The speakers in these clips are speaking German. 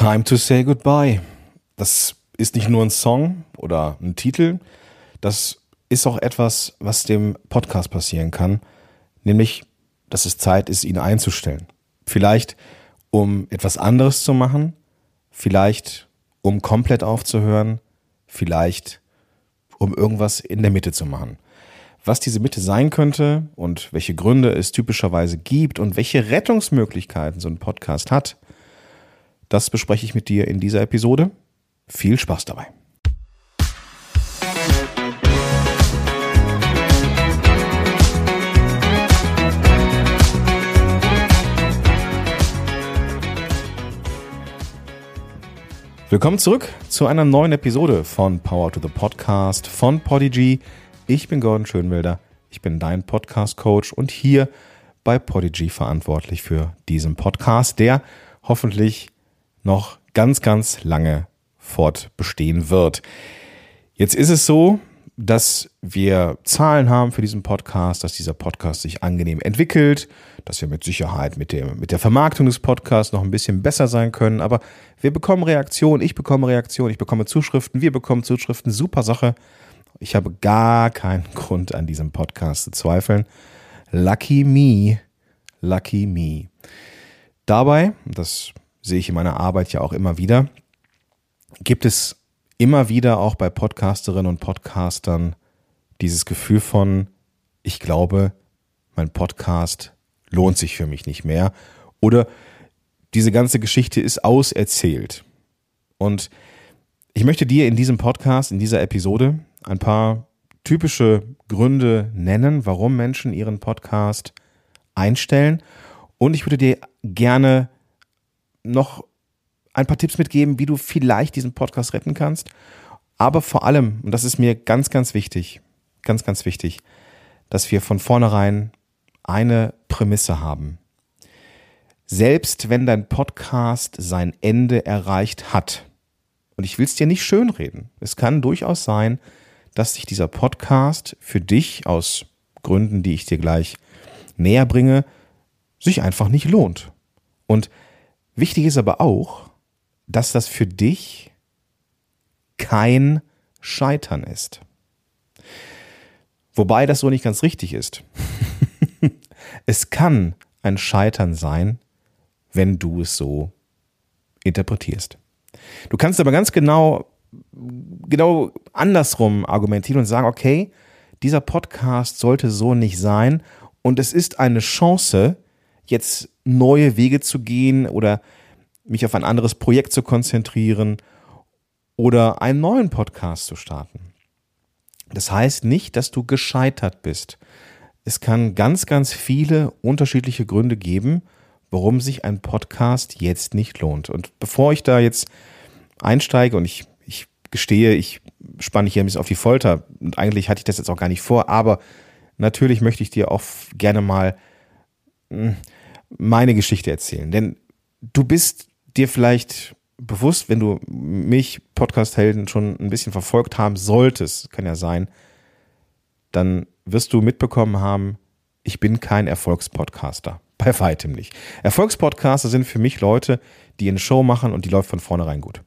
Time to say goodbye. Das ist nicht nur ein Song oder ein Titel, das ist auch etwas, was dem Podcast passieren kann, nämlich, dass es Zeit ist, ihn einzustellen. Vielleicht, um etwas anderes zu machen, vielleicht, um komplett aufzuhören, vielleicht, um irgendwas in der Mitte zu machen. Was diese Mitte sein könnte und welche Gründe es typischerweise gibt und welche Rettungsmöglichkeiten so ein Podcast hat, das bespreche ich mit dir in dieser Episode. Viel Spaß dabei. Willkommen zurück zu einer neuen Episode von Power to the Podcast von Podigy. Ich bin Gordon Schönwelder, ich bin dein Podcast-Coach und hier bei Podigy verantwortlich für diesen Podcast, der hoffentlich noch ganz, ganz lange fortbestehen wird. Jetzt ist es so, dass wir Zahlen haben für diesen Podcast, dass dieser Podcast sich angenehm entwickelt, dass wir mit Sicherheit mit, dem, mit der Vermarktung des Podcasts noch ein bisschen besser sein können. Aber wir bekommen Reaktionen, ich bekomme Reaktionen, ich bekomme Zuschriften, wir bekommen Zuschriften, super Sache. Ich habe gar keinen Grund an diesem Podcast zu zweifeln. Lucky me, lucky me. Dabei, das sehe ich in meiner Arbeit ja auch immer wieder, gibt es immer wieder auch bei Podcasterinnen und Podcastern dieses Gefühl von, ich glaube, mein Podcast lohnt sich für mich nicht mehr oder diese ganze Geschichte ist auserzählt. Und ich möchte dir in diesem Podcast, in dieser Episode ein paar typische Gründe nennen, warum Menschen ihren Podcast einstellen. Und ich würde dir gerne noch ein paar Tipps mitgeben, wie du vielleicht diesen Podcast retten kannst. Aber vor allem, und das ist mir ganz, ganz wichtig, ganz, ganz wichtig, dass wir von vornherein eine Prämisse haben. Selbst wenn dein Podcast sein Ende erreicht hat, und ich will es dir nicht schönreden, es kann durchaus sein, dass sich dieser Podcast für dich aus Gründen, die ich dir gleich näher bringe, sich einfach nicht lohnt. Und Wichtig ist aber auch, dass das für dich kein Scheitern ist. Wobei das so nicht ganz richtig ist. es kann ein Scheitern sein, wenn du es so interpretierst. Du kannst aber ganz genau, genau andersrum argumentieren und sagen, okay, dieser Podcast sollte so nicht sein und es ist eine Chance, jetzt neue Wege zu gehen oder mich auf ein anderes Projekt zu konzentrieren oder einen neuen Podcast zu starten. Das heißt nicht, dass du gescheitert bist. Es kann ganz, ganz viele unterschiedliche Gründe geben, warum sich ein Podcast jetzt nicht lohnt. Und bevor ich da jetzt einsteige und ich, ich gestehe, ich spanne hier ein bisschen auf die Folter und eigentlich hatte ich das jetzt auch gar nicht vor, aber natürlich möchte ich dir auch gerne mal hm, meine Geschichte erzählen. Denn du bist dir vielleicht bewusst, wenn du mich, Podcast-Helden, schon ein bisschen verfolgt haben solltest, kann ja sein, dann wirst du mitbekommen haben, ich bin kein Erfolgspodcaster. Bei weitem nicht. Erfolgspodcaster sind für mich Leute, die eine Show machen und die läuft von vornherein gut.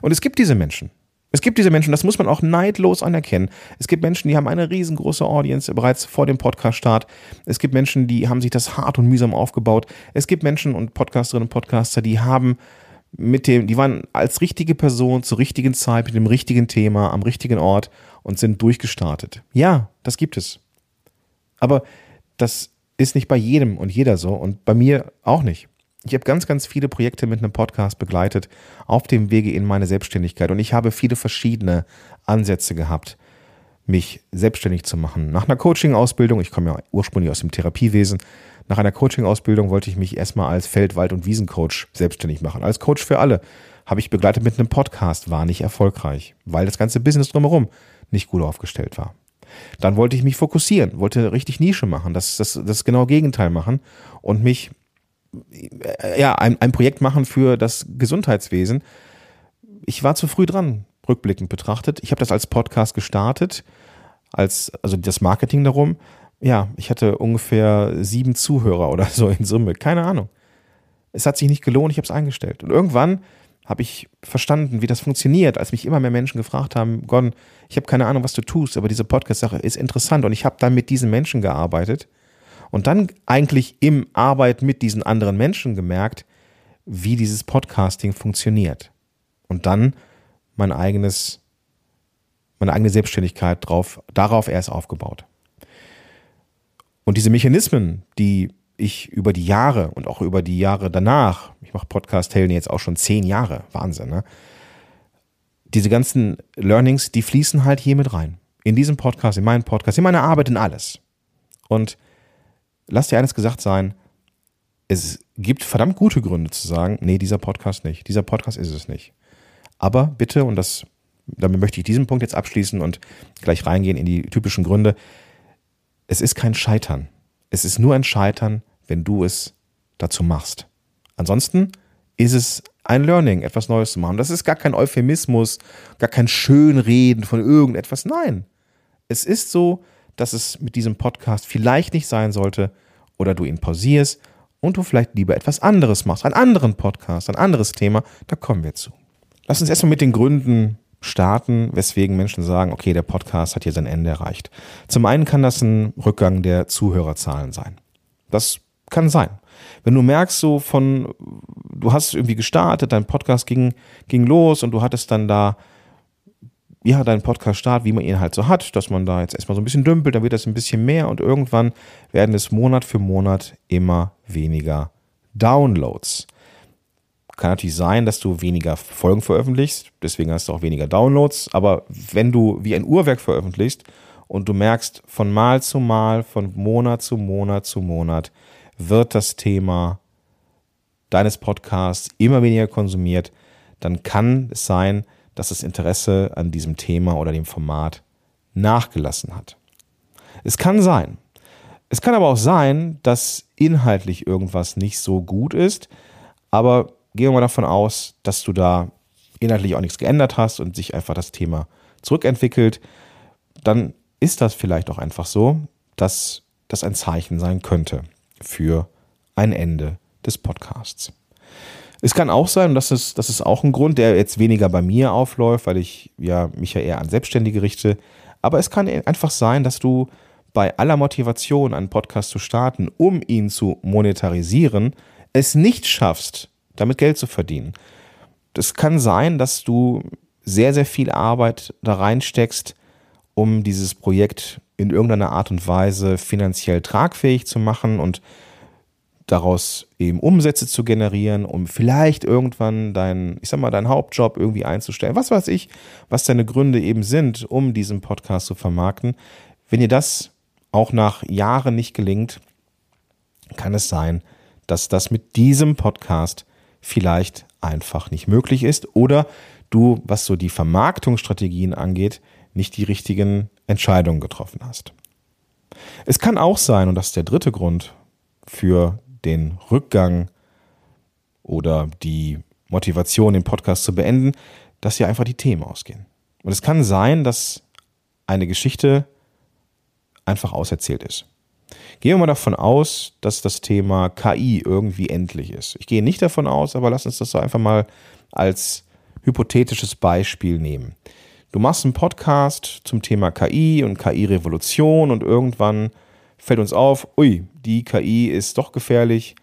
Und es gibt diese Menschen. Es gibt diese Menschen, das muss man auch neidlos anerkennen. Es gibt Menschen, die haben eine riesengroße Audience bereits vor dem Podcast-Start. Es gibt Menschen, die haben sich das hart und mühsam aufgebaut. Es gibt Menschen und Podcasterinnen und Podcaster, die haben mit dem, die waren als richtige Person zur richtigen Zeit mit dem richtigen Thema am richtigen Ort und sind durchgestartet. Ja, das gibt es. Aber das ist nicht bei jedem und jeder so und bei mir auch nicht. Ich habe ganz, ganz viele Projekte mit einem Podcast begleitet auf dem Wege in meine Selbstständigkeit und ich habe viele verschiedene Ansätze gehabt, mich selbstständig zu machen. Nach einer Coaching-Ausbildung, ich komme ja ursprünglich aus dem Therapiewesen, nach einer Coaching-Ausbildung wollte ich mich erstmal als Feld-, Wald- und Wiesencoach selbstständig machen. Als Coach für alle habe ich begleitet mit einem Podcast, war nicht erfolgreich, weil das ganze Business drumherum nicht gut aufgestellt war. Dann wollte ich mich fokussieren, wollte richtig Nische machen, das, das, das genau Gegenteil machen und mich ja, ein, ein Projekt machen für das Gesundheitswesen. Ich war zu früh dran, rückblickend betrachtet. Ich habe das als Podcast gestartet, als, also das Marketing darum. Ja, ich hatte ungefähr sieben Zuhörer oder so in Summe. Keine Ahnung. es hat sich nicht gelohnt, ich habe es eingestellt. Und irgendwann habe ich verstanden, wie das funktioniert, als mich immer mehr Menschen gefragt haben, Gon, ich habe keine Ahnung, was du tust, aber diese Podcast-Sache ist interessant und ich habe dann mit diesen Menschen gearbeitet und dann eigentlich im Arbeit mit diesen anderen Menschen gemerkt, wie dieses Podcasting funktioniert. Und dann mein eigenes, meine eigene Selbstständigkeit drauf, darauf erst aufgebaut. Und diese Mechanismen, die ich über die Jahre und auch über die Jahre danach, ich mache Podcast-Helden jetzt auch schon zehn Jahre, Wahnsinn, ne? Diese ganzen Learnings, die fließen halt hier mit rein. In diesem Podcast, in meinem Podcast, in meiner Arbeit, in alles. Und lass dir eines gesagt sein, es gibt verdammt gute Gründe zu sagen, nee, dieser Podcast nicht, dieser Podcast ist es nicht. Aber bitte, und das, damit möchte ich diesen Punkt jetzt abschließen und gleich reingehen in die typischen Gründe, es ist kein Scheitern. Es ist nur ein Scheitern, wenn du es dazu machst. Ansonsten ist es ein Learning, etwas Neues zu machen. Das ist gar kein Euphemismus, gar kein Schönreden von irgendetwas. Nein, es ist so, dass es mit diesem Podcast vielleicht nicht sein sollte oder du ihn pausierst und du vielleicht lieber etwas anderes machst, einen anderen Podcast, ein anderes Thema, da kommen wir zu. Lass uns erstmal mit den Gründen starten, weswegen Menschen sagen, okay, der Podcast hat hier sein Ende erreicht. Zum einen kann das ein Rückgang der Zuhörerzahlen sein. Das kann sein. Wenn du merkst, so von, du hast irgendwie gestartet, dein Podcast ging, ging los und du hattest dann da, ja, deinen Podcast-Start, wie man ihn halt so hat, dass man da jetzt erstmal so ein bisschen dümpelt, dann wird das ein bisschen mehr und irgendwann werden es Monat für Monat immer weniger Downloads. Kann natürlich sein, dass du weniger Folgen veröffentlichst, deswegen hast du auch weniger Downloads, aber wenn du wie ein Uhrwerk veröffentlichst und du merkst von Mal zu Mal, von Monat zu Monat zu Monat, wird das Thema deines Podcasts immer weniger konsumiert, dann kann es sein, dass das Interesse an diesem Thema oder dem Format nachgelassen hat. Es kann sein. Es kann aber auch sein, dass inhaltlich irgendwas nicht so gut ist, aber gehen wir mal davon aus, dass du da inhaltlich auch nichts geändert hast und sich einfach das Thema zurückentwickelt, dann ist das vielleicht auch einfach so, dass das ein Zeichen sein könnte für ein Ende des Podcasts. Es kann auch sein, und das ist, das ist auch ein Grund, der jetzt weniger bei mir aufläuft, weil ich ja mich ja eher an Selbstständige richte. Aber es kann einfach sein, dass du bei aller Motivation, einen Podcast zu starten, um ihn zu monetarisieren, es nicht schaffst, damit Geld zu verdienen. Es kann sein, dass du sehr, sehr viel Arbeit da reinsteckst, um dieses Projekt in irgendeiner Art und Weise finanziell tragfähig zu machen und daraus eben Umsätze zu generieren, um vielleicht irgendwann deinen, ich sag mal, deinen Hauptjob irgendwie einzustellen. Was weiß ich, was deine Gründe eben sind, um diesen Podcast zu vermarkten. Wenn dir das auch nach Jahren nicht gelingt, kann es sein, dass das mit diesem Podcast vielleicht einfach nicht möglich ist oder du, was so die Vermarktungsstrategien angeht, nicht die richtigen Entscheidungen getroffen hast. Es kann auch sein, und das ist der dritte Grund für den Rückgang oder die Motivation, den Podcast zu beenden, dass hier einfach die Themen ausgehen. Und es kann sein, dass eine Geschichte einfach auserzählt ist. Gehen wir mal davon aus, dass das Thema KI irgendwie endlich ist. Ich gehe nicht davon aus, aber lass uns das so einfach mal als hypothetisches Beispiel nehmen. Du machst einen Podcast zum Thema KI und KI-Revolution und irgendwann fällt uns auf, ui, die KI ist doch gefährlich.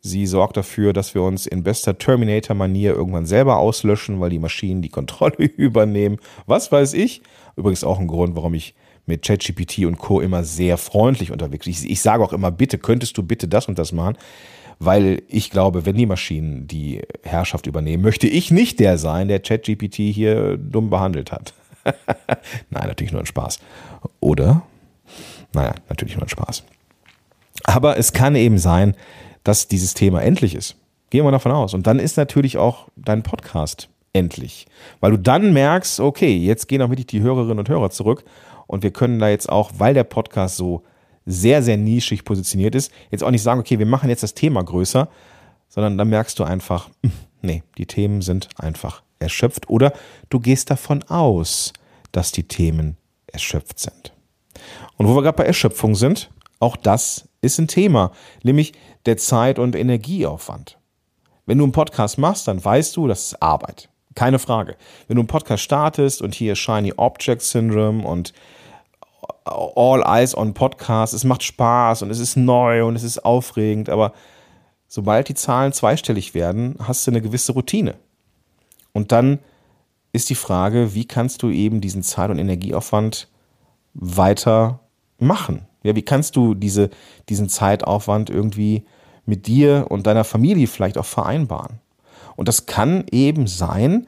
Sie sorgt dafür, dass wir uns in bester Terminator-Manier irgendwann selber auslöschen, weil die Maschinen die Kontrolle übernehmen. Was weiß ich. Übrigens auch ein Grund, warum ich mit ChatGPT und Co. immer sehr freundlich unterwegs bin. Ich, ich sage auch immer, bitte, könntest du bitte das und das machen? weil ich glaube, wenn die Maschinen die Herrschaft übernehmen, möchte ich nicht der sein, der ChatGPT hier dumm behandelt hat. Nein, natürlich nur ein Spaß. Oder? Naja, natürlich nur ein Spaß. Aber es kann eben sein, dass dieses Thema endlich ist. Gehen wir davon aus. Und dann ist natürlich auch dein Podcast endlich. Weil du dann merkst, okay, jetzt gehen auch wirklich die Hörerinnen und Hörer zurück. Und wir können da jetzt auch, weil der Podcast so sehr, sehr nischig positioniert ist, jetzt auch nicht sagen, okay, wir machen jetzt das Thema größer, sondern dann merkst du einfach, hm, nee, die Themen sind einfach erschöpft oder du gehst davon aus, dass die Themen erschöpft sind. Und wo wir gerade bei Erschöpfung sind, auch das ist ein Thema, nämlich der Zeit- und Energieaufwand. Wenn du einen Podcast machst, dann weißt du, das ist Arbeit. Keine Frage. Wenn du einen Podcast startest und hier Shiny Object Syndrome und All Eyes on Podcast, es macht Spaß und es ist neu und es ist aufregend, aber sobald die Zahlen zweistellig werden, hast du eine gewisse Routine. Und dann ist die Frage, wie kannst du eben diesen Zeit- und Energieaufwand weiter machen? Ja, wie kannst du diese, diesen Zeitaufwand irgendwie mit dir und deiner Familie vielleicht auch vereinbaren? Und das kann eben sein,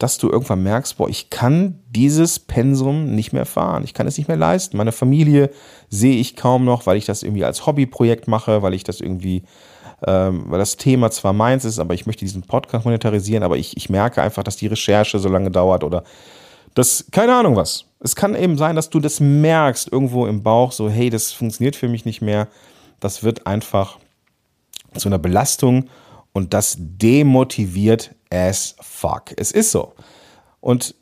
dass du irgendwann merkst, boah, ich kann dieses Pensum nicht mehr fahren, ich kann es nicht mehr leisten. Meine Familie sehe ich kaum noch, weil ich das irgendwie als Hobbyprojekt mache, weil ich das irgendwie, ähm, weil das Thema zwar meins ist, aber ich möchte diesen Podcast monetarisieren, aber ich, ich merke einfach, dass die Recherche so lange dauert oder das, keine Ahnung was. Es kann eben sein, dass du das merkst irgendwo im Bauch, so, hey, das funktioniert für mich nicht mehr. Das wird einfach zu einer Belastung und das demotiviert as fuck. Es ist so. Und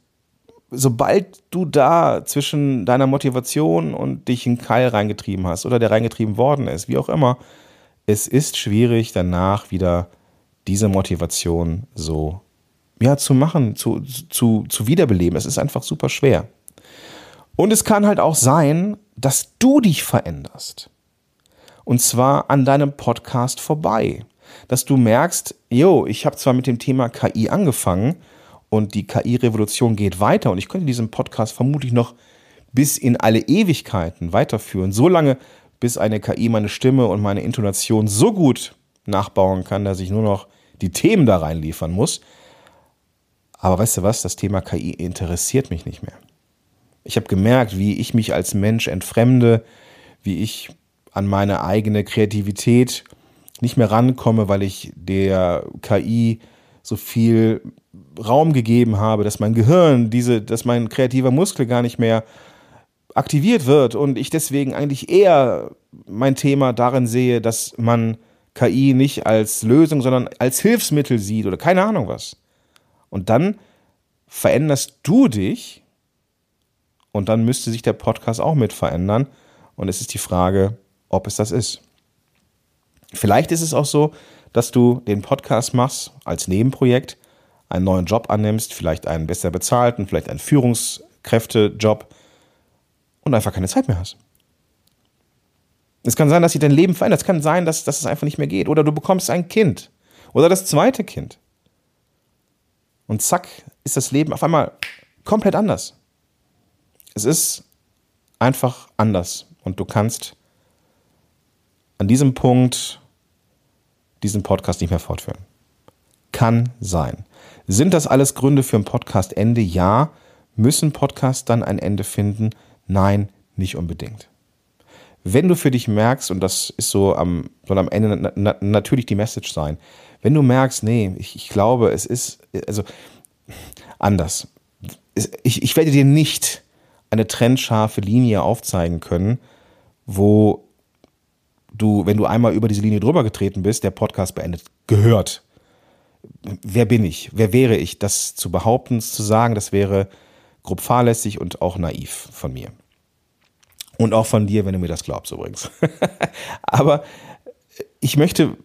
sobald du da zwischen deiner Motivation und dich in Keil reingetrieben hast oder der reingetrieben worden ist, wie auch immer, es ist schwierig danach wieder diese Motivation so ja, zu machen, zu, zu, zu wiederbeleben. Es ist einfach super schwer. Und es kann halt auch sein, dass du dich veränderst. Und zwar an deinem Podcast vorbei dass du merkst, yo, ich habe zwar mit dem Thema KI angefangen und die KI-Revolution geht weiter und ich könnte diesen Podcast vermutlich noch bis in alle Ewigkeiten weiterführen, so lange, bis eine KI meine Stimme und meine Intonation so gut nachbauen kann, dass ich nur noch die Themen da reinliefern muss. Aber weißt du was, das Thema KI interessiert mich nicht mehr. Ich habe gemerkt, wie ich mich als Mensch entfremde, wie ich an meine eigene Kreativität nicht mehr rankomme, weil ich der KI so viel Raum gegeben habe, dass mein Gehirn, diese, dass mein kreativer Muskel gar nicht mehr aktiviert wird und ich deswegen eigentlich eher mein Thema darin sehe, dass man KI nicht als Lösung, sondern als Hilfsmittel sieht oder keine Ahnung was. Und dann veränderst du dich und dann müsste sich der Podcast auch mit verändern. Und es ist die Frage, ob es das ist. Vielleicht ist es auch so, dass du den Podcast machst als Nebenprojekt, einen neuen Job annimmst, vielleicht einen besser bezahlten, vielleicht einen Führungskräftejob und einfach keine Zeit mehr hast. Es kann sein, dass sich dein Leben verändert. Es kann sein, dass, dass es einfach nicht mehr geht. Oder du bekommst ein Kind. Oder das zweite Kind. Und zack, ist das Leben auf einmal komplett anders. Es ist einfach anders. Und du kannst an diesem Punkt diesen Podcast nicht mehr fortführen. Kann sein. Sind das alles Gründe für ein Podcast-Ende? Ja. Müssen Podcasts dann ein Ende finden? Nein, nicht unbedingt. Wenn du für dich merkst, und das ist so am, soll am Ende na, na, natürlich die Message sein, wenn du merkst, nee, ich, ich glaube, es ist, also anders. Ich, ich werde dir nicht eine trennscharfe Linie aufzeigen können, wo du, wenn du einmal über diese Linie drüber getreten bist, der Podcast beendet, gehört. Wer bin ich? Wer wäre ich? Das zu behaupten, zu sagen, das wäre grob fahrlässig und auch naiv von mir. Und auch von dir, wenn du mir das glaubst übrigens. Aber ich möchte,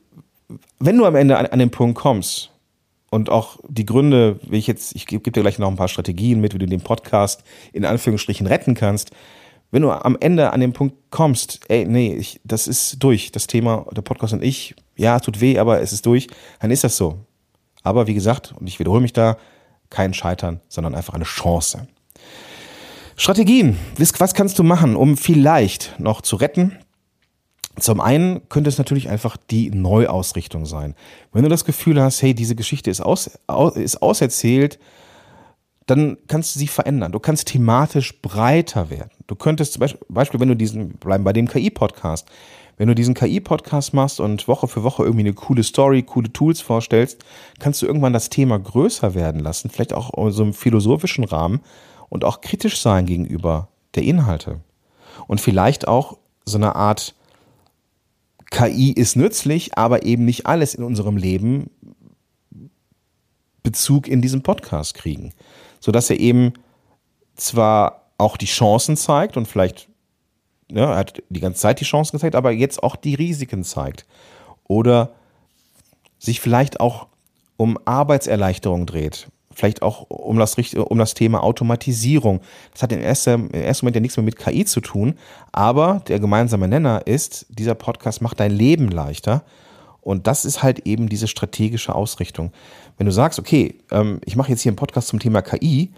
wenn du am Ende an, an den Punkt kommst und auch die Gründe, wie ich jetzt, ich gebe dir gleich noch ein paar Strategien mit, wie du den Podcast in Anführungsstrichen retten kannst, wenn du am Ende an den Punkt kommst, ey, nee, ich, das ist durch, das Thema, der Podcast und ich, ja, tut weh, aber es ist durch, dann ist das so. Aber wie gesagt, und ich wiederhole mich da, kein Scheitern, sondern einfach eine Chance. Strategien. Was kannst du machen, um vielleicht noch zu retten? Zum einen könnte es natürlich einfach die Neuausrichtung sein. Wenn du das Gefühl hast, hey, diese Geschichte ist, aus, ist auserzählt, dann kannst du sie verändern. Du kannst thematisch breiter werden. Du könntest zum Beispiel, wenn du diesen, bleiben bei dem KI-Podcast, wenn du diesen KI-Podcast machst und Woche für Woche irgendwie eine coole Story, coole Tools vorstellst, kannst du irgendwann das Thema größer werden lassen, vielleicht auch in so einem philosophischen Rahmen und auch kritisch sein gegenüber der Inhalte. Und vielleicht auch so eine Art KI ist nützlich, aber eben nicht alles in unserem Leben Bezug in diesem Podcast kriegen sodass er eben zwar auch die Chancen zeigt und vielleicht, ja, er hat die ganze Zeit die Chancen gezeigt, aber jetzt auch die Risiken zeigt. Oder sich vielleicht auch um Arbeitserleichterung dreht, vielleicht auch um das, um das Thema Automatisierung. Das hat im ersten, im ersten Moment ja nichts mehr mit KI zu tun, aber der gemeinsame Nenner ist, dieser Podcast macht dein Leben leichter. Und das ist halt eben diese strategische Ausrichtung. Wenn du sagst, okay, ähm, ich mache jetzt hier einen Podcast zum Thema KI,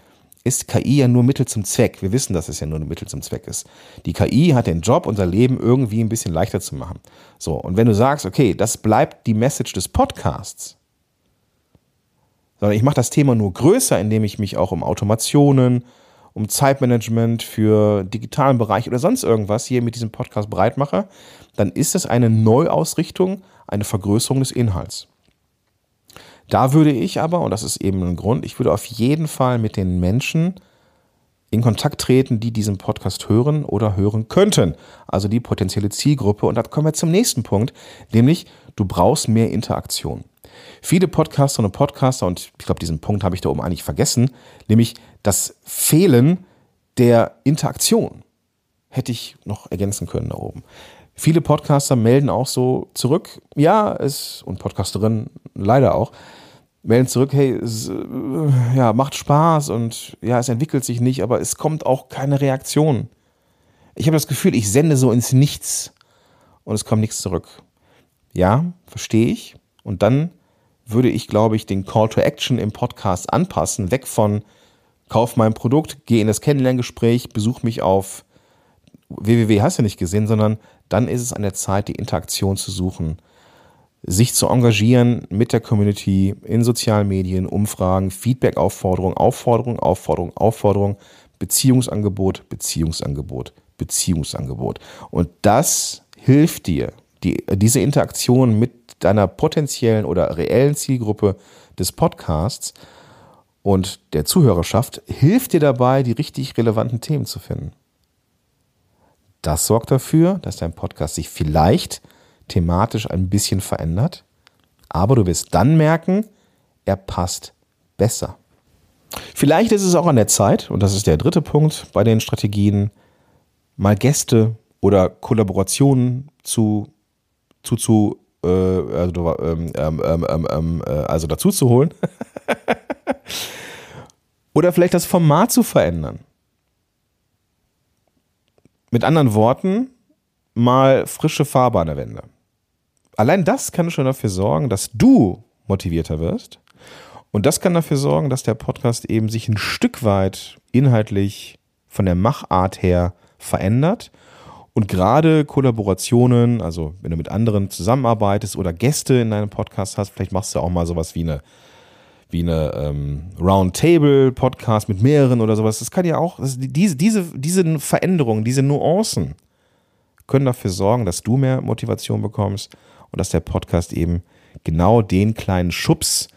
ist KI ja nur Mittel zum Zweck. Wir wissen, dass es ja nur ein Mittel zum Zweck ist. Die KI hat den Job, unser Leben irgendwie ein bisschen leichter zu machen. So, und wenn du sagst, okay, das bleibt die Message des Podcasts, sondern ich mache das Thema nur größer, indem ich mich auch um Automationen, um Zeitmanagement für digitalen Bereich oder sonst irgendwas hier mit diesem Podcast breit mache, dann ist es eine Neuausrichtung, eine Vergrößerung des Inhalts. Da würde ich aber, und das ist eben ein Grund, ich würde auf jeden Fall mit den Menschen in Kontakt treten, die diesen Podcast hören oder hören könnten. Also die potenzielle Zielgruppe. Und da kommen wir zum nächsten Punkt, nämlich du brauchst mehr Interaktion. Viele Podcaster und Podcaster, und ich glaube, diesen Punkt habe ich da oben eigentlich vergessen, nämlich das Fehlen der Interaktion. Hätte ich noch ergänzen können da oben. Viele Podcaster melden auch so zurück, ja, es, und Podcasterinnen leider auch, melden zurück, hey, es, äh, ja, macht Spaß und ja, es entwickelt sich nicht, aber es kommt auch keine Reaktion. Ich habe das Gefühl, ich sende so ins Nichts und es kommt nichts zurück. Ja, verstehe ich. Und dann würde ich, glaube ich, den Call to Action im Podcast anpassen, weg von kauf mein Produkt, geh in das Kennenlerngespräch, besuch mich auf www hast du nicht gesehen, sondern dann ist es an der Zeit, die Interaktion zu suchen, sich zu engagieren mit der Community in sozialen Medien, Umfragen, Feedback, Aufforderung, Aufforderung, Aufforderung, Aufforderung, Beziehungsangebot, Beziehungsangebot, Beziehungsangebot. Und das hilft dir, die, diese Interaktion mit deiner potenziellen oder reellen Zielgruppe des Podcasts und der Zuhörerschaft hilft dir dabei, die richtig relevanten Themen zu finden. Das sorgt dafür, dass dein Podcast sich vielleicht thematisch ein bisschen verändert, aber du wirst dann merken, er passt besser. Vielleicht ist es auch an der Zeit, und das ist der dritte Punkt bei den Strategien, mal Gäste oder Kollaborationen zu, zu, zu äh, also, ähm, ähm, ähm, ähm äh, also dazu zu holen. oder vielleicht das Format zu verändern. Mit anderen Worten, mal frische Farbe an der Wände. Allein das kann schon dafür sorgen, dass du motivierter wirst. Und das kann dafür sorgen, dass der Podcast eben sich ein Stück weit inhaltlich von der Machart her verändert. Und gerade Kollaborationen, also wenn du mit anderen zusammenarbeitest oder Gäste in deinem Podcast hast, vielleicht machst du auch mal sowas wie eine, wie eine ähm, Roundtable-Podcast mit mehreren oder sowas. Das kann ja auch, das, diese, diese, diese Veränderungen, diese Nuancen können dafür sorgen, dass du mehr Motivation bekommst und dass der Podcast eben genau den kleinen Schubs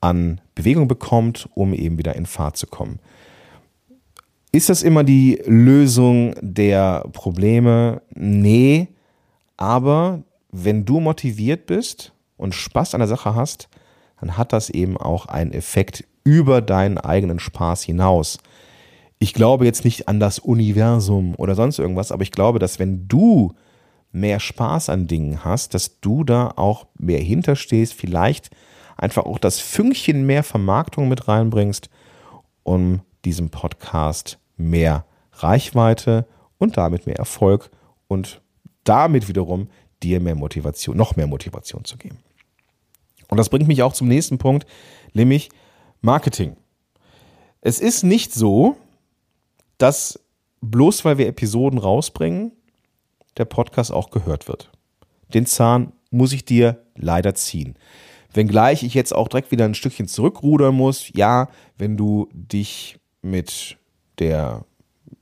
an Bewegung bekommt, um eben wieder in Fahrt zu kommen. Ist das immer die Lösung der Probleme? Nee, aber wenn du motiviert bist und Spaß an der Sache hast, dann hat das eben auch einen Effekt über deinen eigenen Spaß hinaus. Ich glaube jetzt nicht an das Universum oder sonst irgendwas, aber ich glaube, dass wenn du mehr Spaß an Dingen hast, dass du da auch mehr hinterstehst, vielleicht einfach auch das Fünkchen mehr Vermarktung mit reinbringst, um diesem Podcast mehr Reichweite und damit mehr Erfolg und damit wiederum dir mehr Motivation, noch mehr Motivation zu geben. Und das bringt mich auch zum nächsten Punkt, nämlich Marketing. Es ist nicht so, dass bloß weil wir Episoden rausbringen, der Podcast auch gehört wird. Den Zahn muss ich dir leider ziehen. Wenngleich ich jetzt auch direkt wieder ein Stückchen zurückrudern muss, ja, wenn du dich mit der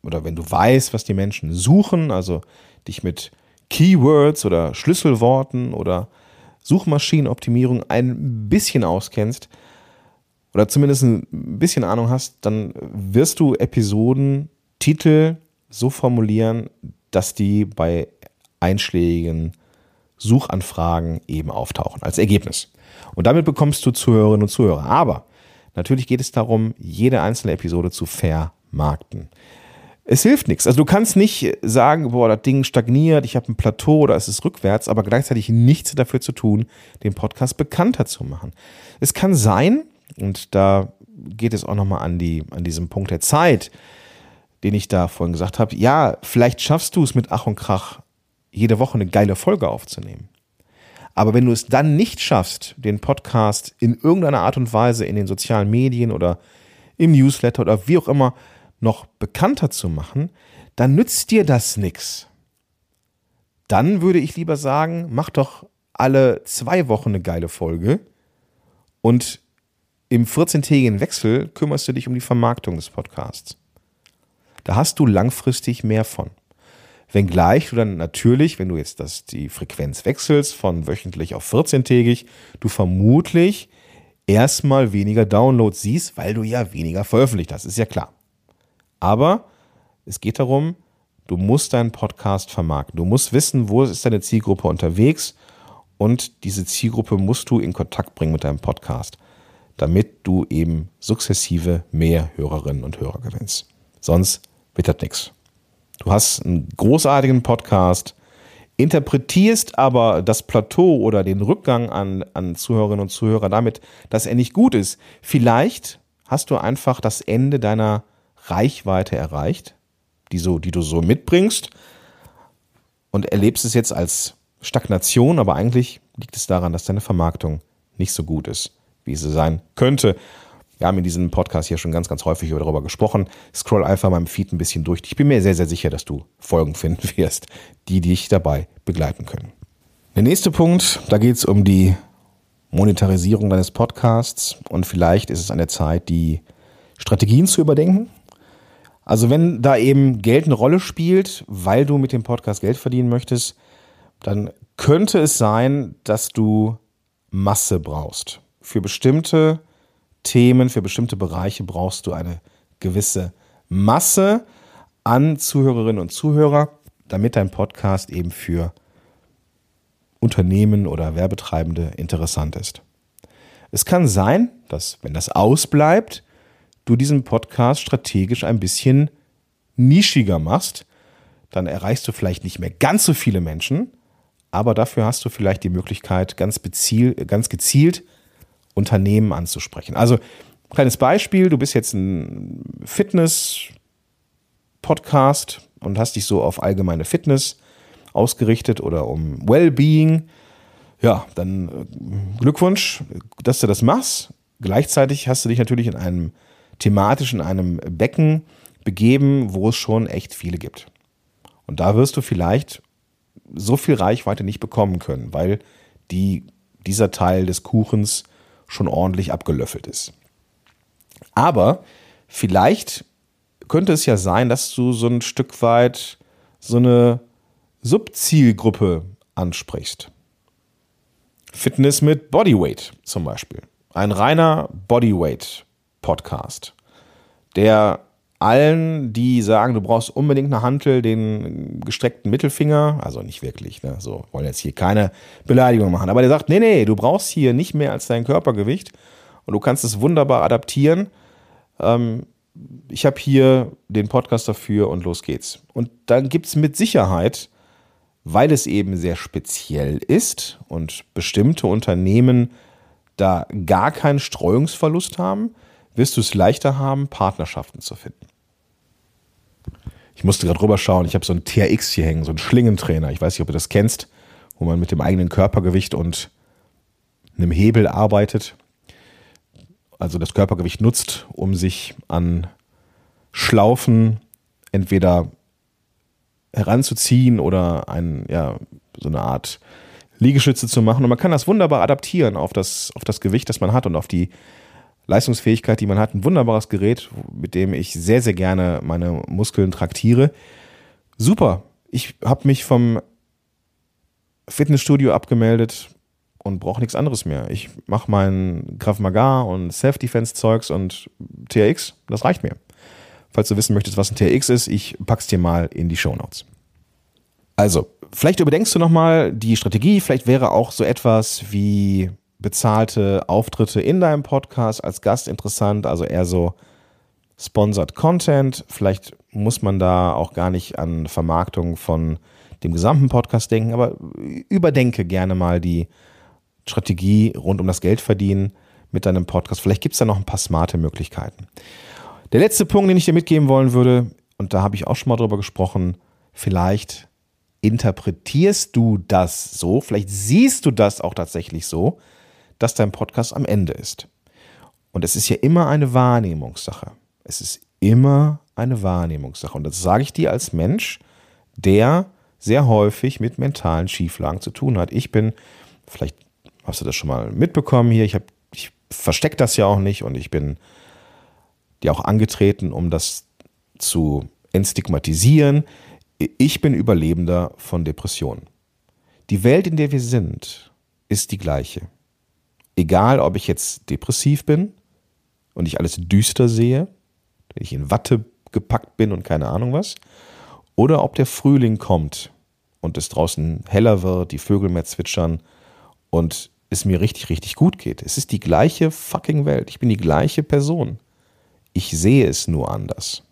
oder wenn du weißt, was die Menschen suchen, also dich mit Keywords oder Schlüsselworten oder Suchmaschinenoptimierung ein bisschen auskennst oder zumindest ein bisschen Ahnung hast, dann wirst du Episoden, Titel so formulieren, dass die bei einschlägigen Suchanfragen eben auftauchen als Ergebnis. Und damit bekommst du Zuhörerinnen und Zuhörer. Aber natürlich geht es darum, jede einzelne Episode zu vermarkten. Es hilft nichts. Also du kannst nicht sagen, boah, das Ding stagniert, ich habe ein Plateau oder es ist rückwärts, aber gleichzeitig nichts dafür zu tun, den Podcast bekannter zu machen. Es kann sein, und da geht es auch nochmal an, die, an diesem Punkt der Zeit, den ich da vorhin gesagt habe, ja, vielleicht schaffst du es mit Ach und Krach jede Woche eine geile Folge aufzunehmen. Aber wenn du es dann nicht schaffst, den Podcast in irgendeiner Art und Weise in den sozialen Medien oder im Newsletter oder wie auch immer noch bekannter zu machen, dann nützt dir das nichts. Dann würde ich lieber sagen, mach doch alle zwei Wochen eine geile Folge und im 14-tägigen Wechsel kümmerst du dich um die Vermarktung des Podcasts. Da hast du langfristig mehr von. Wenngleich du dann natürlich, wenn du jetzt das, die Frequenz wechselst von wöchentlich auf 14-tägig, du vermutlich erstmal weniger Downloads siehst, weil du ja weniger veröffentlicht hast, ist ja klar. Aber es geht darum, du musst deinen Podcast vermarkten. Du musst wissen, wo ist deine Zielgruppe unterwegs und diese Zielgruppe musst du in Kontakt bringen mit deinem Podcast, damit du eben sukzessive mehr Hörerinnen und Hörer gewinnst. Sonst wird das nichts. Du hast einen großartigen Podcast, interpretierst aber das Plateau oder den Rückgang an, an Zuhörerinnen und Zuhörer damit, dass er nicht gut ist. Vielleicht hast du einfach das Ende deiner Reichweite erreicht, die, so, die du so mitbringst und erlebst es jetzt als Stagnation, aber eigentlich liegt es daran, dass deine Vermarktung nicht so gut ist, wie sie sein könnte. Wir haben in diesem Podcast hier schon ganz, ganz häufig darüber gesprochen. Scroll einfach im Feed ein bisschen durch. Ich bin mir sehr, sehr sicher, dass du Folgen finden wirst, die dich dabei begleiten können. Der nächste Punkt, da geht es um die Monetarisierung deines Podcasts und vielleicht ist es an der Zeit, die Strategien zu überdenken. Also wenn da eben Geld eine Rolle spielt, weil du mit dem Podcast Geld verdienen möchtest, dann könnte es sein, dass du Masse brauchst. Für bestimmte Themen, für bestimmte Bereiche brauchst du eine gewisse Masse an Zuhörerinnen und Zuhörer, damit dein Podcast eben für Unternehmen oder Werbetreibende interessant ist. Es kann sein, dass, wenn das ausbleibt, du diesen Podcast strategisch ein bisschen nischiger machst. Dann erreichst du vielleicht nicht mehr ganz so viele Menschen, aber dafür hast du vielleicht die Möglichkeit, ganz, beziel, ganz gezielt Unternehmen anzusprechen. Also, kleines Beispiel, du bist jetzt ein Fitness-Podcast und hast dich so auf allgemeine Fitness ausgerichtet oder um Wellbeing. Ja, dann äh, Glückwunsch, dass du das machst. Gleichzeitig hast du dich natürlich in einem thematisch in einem Becken begeben, wo es schon echt viele gibt. Und da wirst du vielleicht so viel Reichweite nicht bekommen können, weil die, dieser Teil des Kuchens schon ordentlich abgelöffelt ist. Aber vielleicht könnte es ja sein, dass du so ein Stück weit so eine Subzielgruppe ansprichst. Fitness mit Bodyweight zum Beispiel. Ein reiner Bodyweight-Podcast, der allen, die sagen, du brauchst unbedingt eine Hantel, den gestreckten Mittelfinger, also nicht wirklich, ne, so, wollen jetzt hier keine Beleidigung machen, aber der sagt, nee, nee, du brauchst hier nicht mehr als dein Körpergewicht und du kannst es wunderbar adaptieren. Ähm, ich habe hier den Podcast dafür und los geht's. Und dann gibt es mit Sicherheit, weil es eben sehr speziell ist und bestimmte Unternehmen da gar keinen Streuungsverlust haben, wirst du es leichter haben, Partnerschaften zu finden. Ich musste gerade rüberschauen, ich habe so einen TRX hier hängen, so einen Schlingentrainer. Ich weiß nicht, ob du das kennst, wo man mit dem eigenen Körpergewicht und einem Hebel arbeitet. Also das Körpergewicht nutzt, um sich an Schlaufen entweder heranzuziehen oder ein, ja, so eine Art Liegestütze zu machen. Und man kann das wunderbar adaptieren auf das, auf das Gewicht, das man hat und auf die Leistungsfähigkeit, die man hat. Ein wunderbares Gerät, mit dem ich sehr, sehr gerne meine Muskeln traktiere. Super. Ich habe mich vom Fitnessstudio abgemeldet und brauche nichts anderes mehr. Ich mache mein Krav Maga und Self-Defense-Zeugs und TRX. Das reicht mir. Falls du wissen möchtest, was ein TRX ist, ich pack's dir mal in die Show Notes. Also, vielleicht überdenkst du nochmal die Strategie. Vielleicht wäre auch so etwas wie bezahlte Auftritte in deinem Podcast als Gast interessant, also eher so Sponsored Content. Vielleicht muss man da auch gar nicht an Vermarktung von dem gesamten Podcast denken, aber überdenke gerne mal die Strategie rund um das Geldverdienen mit deinem Podcast. Vielleicht gibt es da noch ein paar smarte Möglichkeiten. Der letzte Punkt, den ich dir mitgeben wollen würde, und da habe ich auch schon mal drüber gesprochen, vielleicht interpretierst du das so, vielleicht siehst du das auch tatsächlich so, dass dein Podcast am Ende ist. Und es ist ja immer eine Wahrnehmungssache. Es ist immer eine Wahrnehmungssache. Und das sage ich dir als Mensch, der sehr häufig mit mentalen Schieflagen zu tun hat. Ich bin, vielleicht hast du das schon mal mitbekommen hier, ich, ich verstecke das ja auch nicht und ich bin dir auch angetreten, um das zu entstigmatisieren. Ich bin Überlebender von Depressionen. Die Welt, in der wir sind, ist die gleiche. Egal, ob ich jetzt depressiv bin und ich alles düster sehe, wenn ich in Watte gepackt bin und keine Ahnung was, oder ob der Frühling kommt und es draußen heller wird, die Vögel mehr zwitschern und es mir richtig, richtig gut geht. Es ist die gleiche fucking Welt. Ich bin die gleiche Person. Ich sehe es nur anders.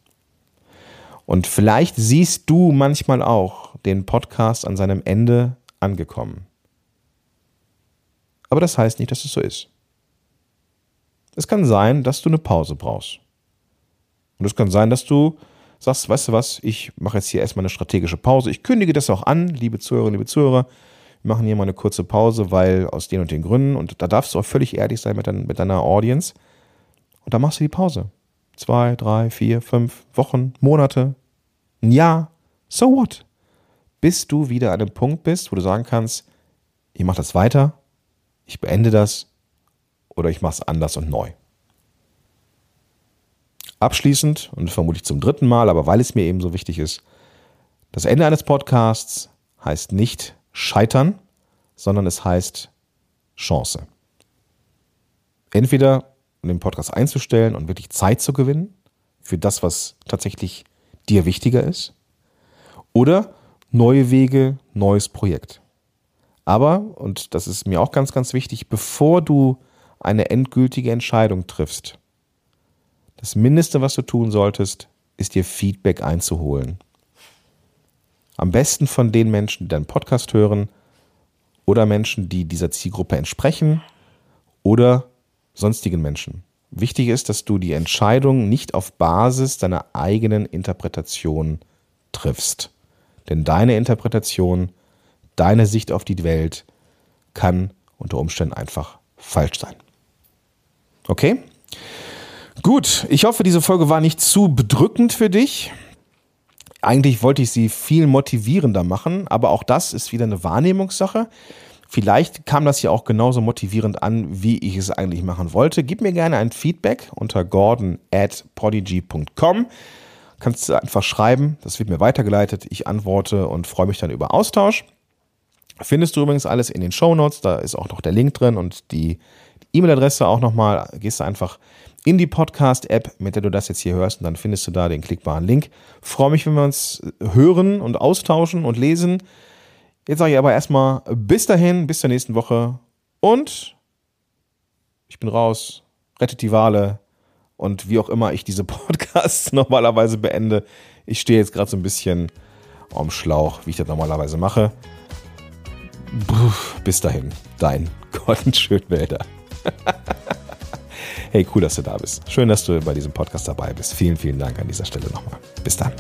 Und vielleicht siehst du manchmal auch den Podcast an seinem Ende angekommen. Aber das heißt nicht, dass es so ist. Es kann sein, dass du eine Pause brauchst. Und es kann sein, dass du sagst, weißt du was, ich mache jetzt hier erstmal eine strategische Pause. Ich kündige das auch an, liebe Zuhörerinnen, liebe Zuhörer. Wir machen hier mal eine kurze Pause, weil aus den und den Gründen, und da darfst du auch völlig ehrlich sein mit, dein, mit deiner Audience. Und dann machst du die Pause. Zwei, drei, vier, fünf Wochen, Monate, ein Jahr, so what? Bis du wieder an einem Punkt bist, wo du sagen kannst, ich mache das weiter, ich beende das oder ich mache es anders und neu. Abschließend und vermutlich zum dritten Mal, aber weil es mir eben so wichtig ist, das Ende eines Podcasts heißt nicht scheitern, sondern es heißt Chance. Entweder um den Podcast einzustellen und wirklich Zeit zu gewinnen für das, was tatsächlich dir wichtiger ist. Oder neue Wege, neues Projekt. Aber, und das ist mir auch ganz, ganz wichtig, bevor du eine endgültige Entscheidung triffst, das Mindeste, was du tun solltest, ist dir Feedback einzuholen. Am besten von den Menschen, die deinen Podcast hören oder Menschen, die dieser Zielgruppe entsprechen oder sonstigen Menschen. Wichtig ist, dass du die Entscheidung nicht auf Basis deiner eigenen Interpretation triffst. Denn deine Interpretation, deine Sicht auf die Welt kann unter Umständen einfach falsch sein. Okay? Gut, ich hoffe, diese Folge war nicht zu bedrückend für dich. Eigentlich wollte ich sie viel motivierender machen, aber auch das ist wieder eine Wahrnehmungssache. Vielleicht kam das ja auch genauso motivierend an, wie ich es eigentlich machen wollte. Gib mir gerne ein Feedback unter gordon at. Kannst du einfach schreiben, das wird mir weitergeleitet. Ich antworte und freue mich dann über Austausch. Findest du übrigens alles in den Show Notes, da ist auch noch der Link drin und die E-Mail-Adresse auch nochmal. Gehst du einfach in die Podcast-App, mit der du das jetzt hier hörst, und dann findest du da den klickbaren Link. Freue mich, wenn wir uns hören und austauschen und lesen. Jetzt sage ich aber erstmal bis dahin, bis zur nächsten Woche und ich bin raus, rettet die Wale und wie auch immer ich diese Podcasts normalerweise beende. Ich stehe jetzt gerade so ein bisschen am Schlauch, wie ich das normalerweise mache. Bis dahin, dein Gordon Schönwälder. hey, cool, dass du da bist. Schön, dass du bei diesem Podcast dabei bist. Vielen, vielen Dank an dieser Stelle nochmal. Bis dann.